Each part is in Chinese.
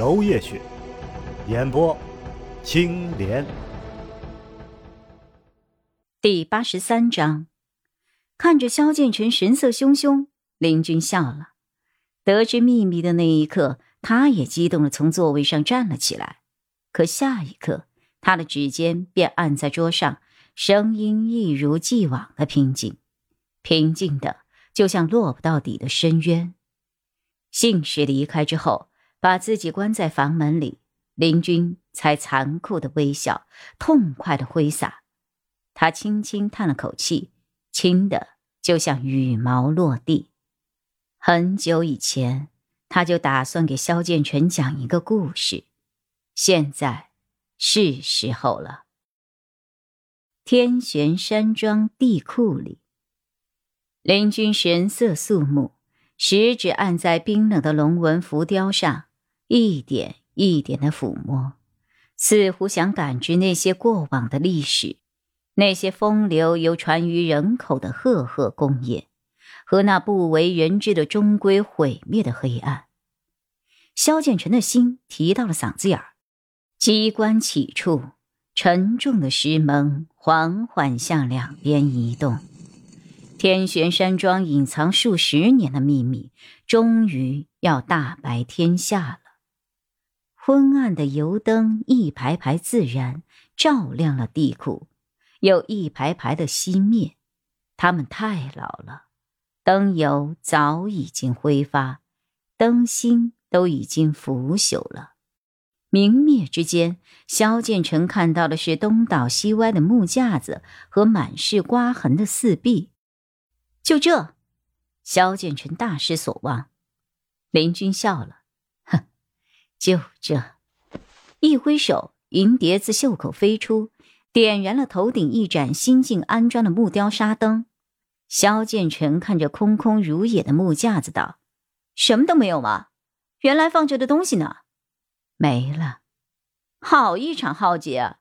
娄烨雪，演播青莲。第八十三章，看着萧剑尘神色汹汹，林君笑了。得知秘密的那一刻，他也激动的从座位上站了起来。可下一刻，他的指尖便按在桌上，声音一如既往的平静，平静的就像落不到底的深渊。信使离开之后，把自己关在房门里，林君才残酷的微笑，痛快的挥洒。他轻轻叹了口气，轻的就像羽毛落地。很久以前，他就打算给萧剑尘讲一个故事，现在。是时候了。天玄山庄地库里，林君神色肃穆，食指按在冰冷的龙纹浮雕上，一点一点的抚摸，似乎想感知那些过往的历史，那些风流犹传于人口的赫赫功业，和那不为人知的终归毁灭的黑暗。萧剑尘的心提到了嗓子眼儿。机关起处，沉重的石门缓缓向两边移动。天玄山庄隐藏数十年的秘密，终于要大白天下了。昏暗的油灯一排排自燃，照亮了地库，又一排排的熄灭。他们太老了，灯油早已经挥发，灯芯都已经腐朽了。明灭之间，萧剑尘看到的是东倒西歪的木架子和满是刮痕的四壁。就这，萧剑尘大失所望。林君笑了，就这，一挥手，银碟自袖口飞出，点燃了头顶一盏新近安装的木雕沙灯。萧剑尘看着空空如也的木架子，道：“什么都没有吗？原来放着的东西呢？”没了，好一场浩劫啊！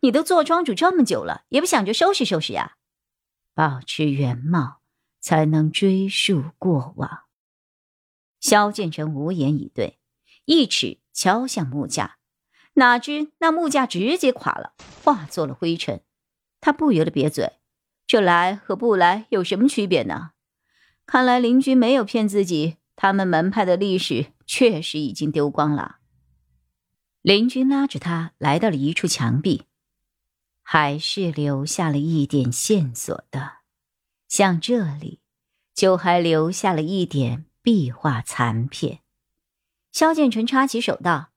你都做庄主这么久了，也不想着收拾收拾呀？保持原貌，才能追溯过往。萧剑尘无言以对，一尺敲向木架，哪知那木架直接垮了，化作了灰尘。他不由得瘪嘴：这来和不来有什么区别呢？看来邻居没有骗自己，他们门派的历史确实已经丢光了。邻居拉着他来到了一处墙壁，还是留下了一点线索的，像这里，就还留下了一点壁画残片。萧剑尘插起手道：“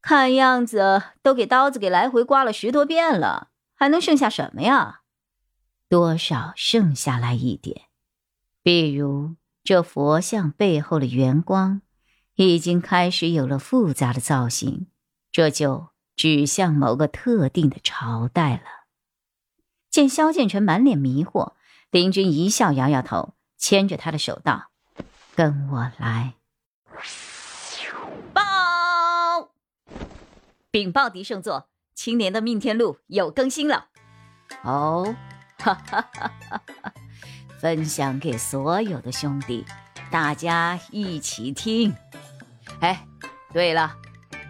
看样子都给刀子给来回刮了十多遍了，还能剩下什么呀？多少剩下来一点，比如这佛像背后的圆光，已经开始有了复杂的造型。”这就指向某个特定的朝代了。见萧剑尘满脸迷惑，林君一笑，摇摇头，牵着他的手道：“跟我来。”禀报狄圣座，青年的命天录有更新了。哦，哈哈哈哈哈！分享给所有的兄弟，大家一起听。哎，对了。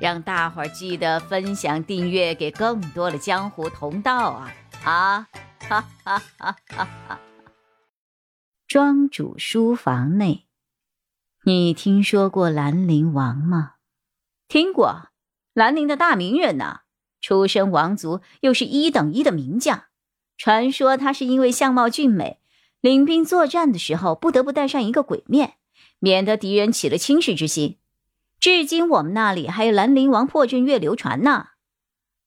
让大伙儿记得分享、订阅给更多的江湖同道啊！啊，哈哈哈哈哈！庄主书房内，你听说过兰陵王吗？听过，兰陵的大名人呐，出身王族，又是一等一的名将。传说他是因为相貌俊美，领兵作战的时候不得不戴上一个鬼面，免得敌人起了轻视之心。至今，我们那里还有兰陵王破阵乐流传呢。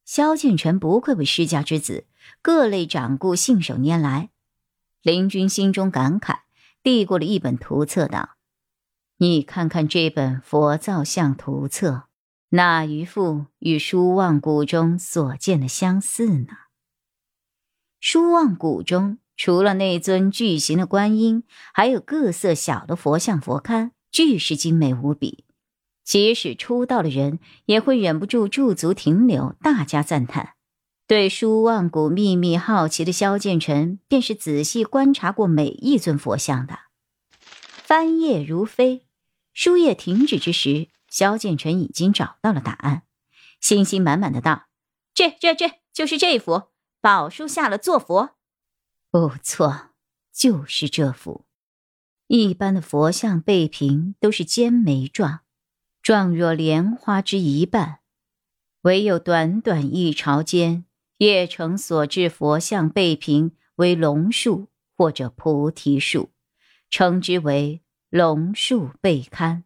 萧剑尘不愧为世家之子，各类掌故信手拈来。林君心中感慨，递过了一本图册道：“你看看这本佛造像图册，哪一幅与书望谷中所见的相似呢？书望谷中除了那尊巨型的观音，还有各色小的佛像佛龛，俱是精美无比。即使出道的人，也会忍不住驻足停留，大加赞叹。对书望谷秘密好奇的萧剑尘，便是仔细观察过每一尊佛像的。翻页如飞，书页停止之时，萧剑尘已经找到了答案，信心满满的道：“这、这、这就是这幅宝树下了坐佛。不错，就是这幅。一般的佛像背屏都是尖眉状，状若莲花之一半，唯有短短一朝间。”叶城所制佛像背屏为龙树或者菩提树，称之为龙树背龛。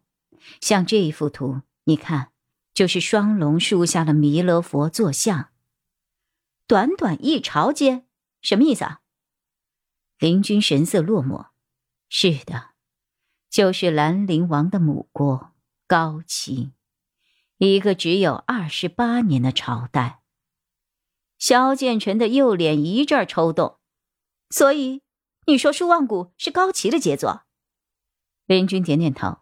像这一幅图，你看，就是双龙树下的弥勒佛坐像。短短一朝间，什么意思啊？林君神色落寞。是的，就是兰陵王的母国高齐，一个只有二十八年的朝代。萧剑尘的右脸一阵抽动，所以你说舒望谷是高齐的杰作？林君点点头。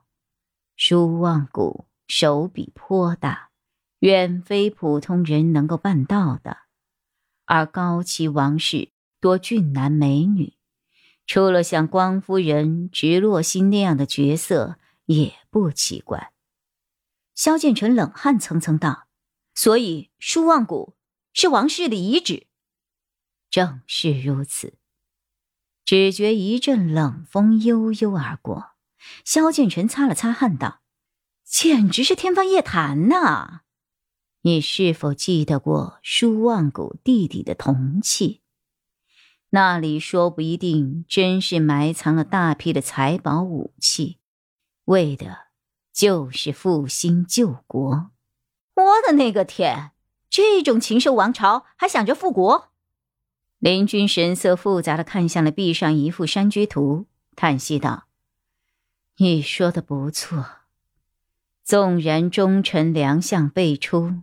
舒望谷手笔颇大，远非普通人能够办到的。而高齐王室多俊男美女，出了像光夫人、直落心那样的角色也不奇怪。萧剑尘冷汗蹭蹭道：“所以舒望谷。”是王室的遗址，正是如此。只觉一阵冷风悠悠而过，萧剑尘擦了擦汗，道：“简直是天方夜谭呐！你是否记得过舒望谷弟弟的铜器？那里说不一定真是埋藏了大批的财宝武器，为的就是复兴救国。我的那个天！”这种禽兽王朝还想着复国？林君神色复杂的看向了壁上一幅山居图，叹息道：“你说的不错，纵然忠臣良相辈出，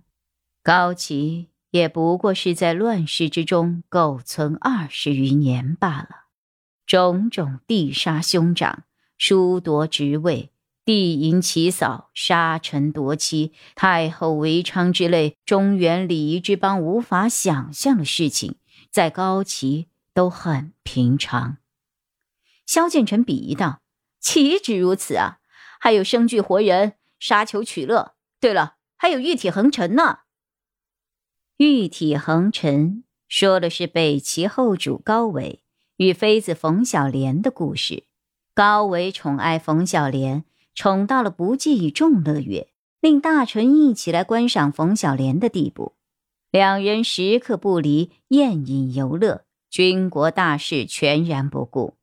高齐也不过是在乱世之中苟存二十余年罢了。种种地杀兄长，疏夺职位。”帝淫其嫂，杀臣夺妻，太后为娼之类中原礼仪之邦无法想象的事情，在高齐都很平常。萧剑尘鄙夷道：“岂止如此啊，还有生聚活人，杀求取乐。对了，还有玉体横陈呢。玉体横陈说的是北齐后主高纬与妃子冯小莲的故事。高纬宠爱冯小莲。”宠到了不计以众乐乐，令大臣一起来观赏冯小莲的地步。两人时刻不离宴饮游乐，军国大事全然不顾。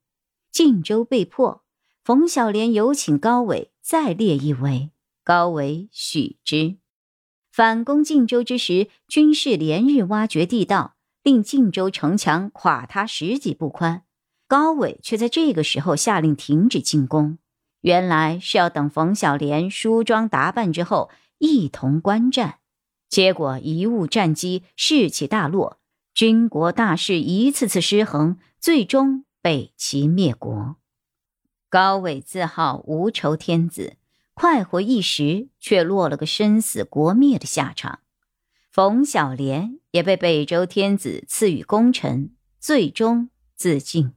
晋州被破，冯小莲有请高纬再列一围，高纬许之。反攻晋州之时，军士连日挖掘地道，令晋州城墙垮塌十几步宽，高纬却在这个时候下令停止进攻。原来是要等冯小莲梳妆打扮之后一同观战，结果贻误战机，士气大落，军国大势一次次失衡，最终北齐灭国。高纬自号无仇天子，快活一时，却落了个身死国灭的下场。冯小莲也被北周天子赐予功臣，最终自尽。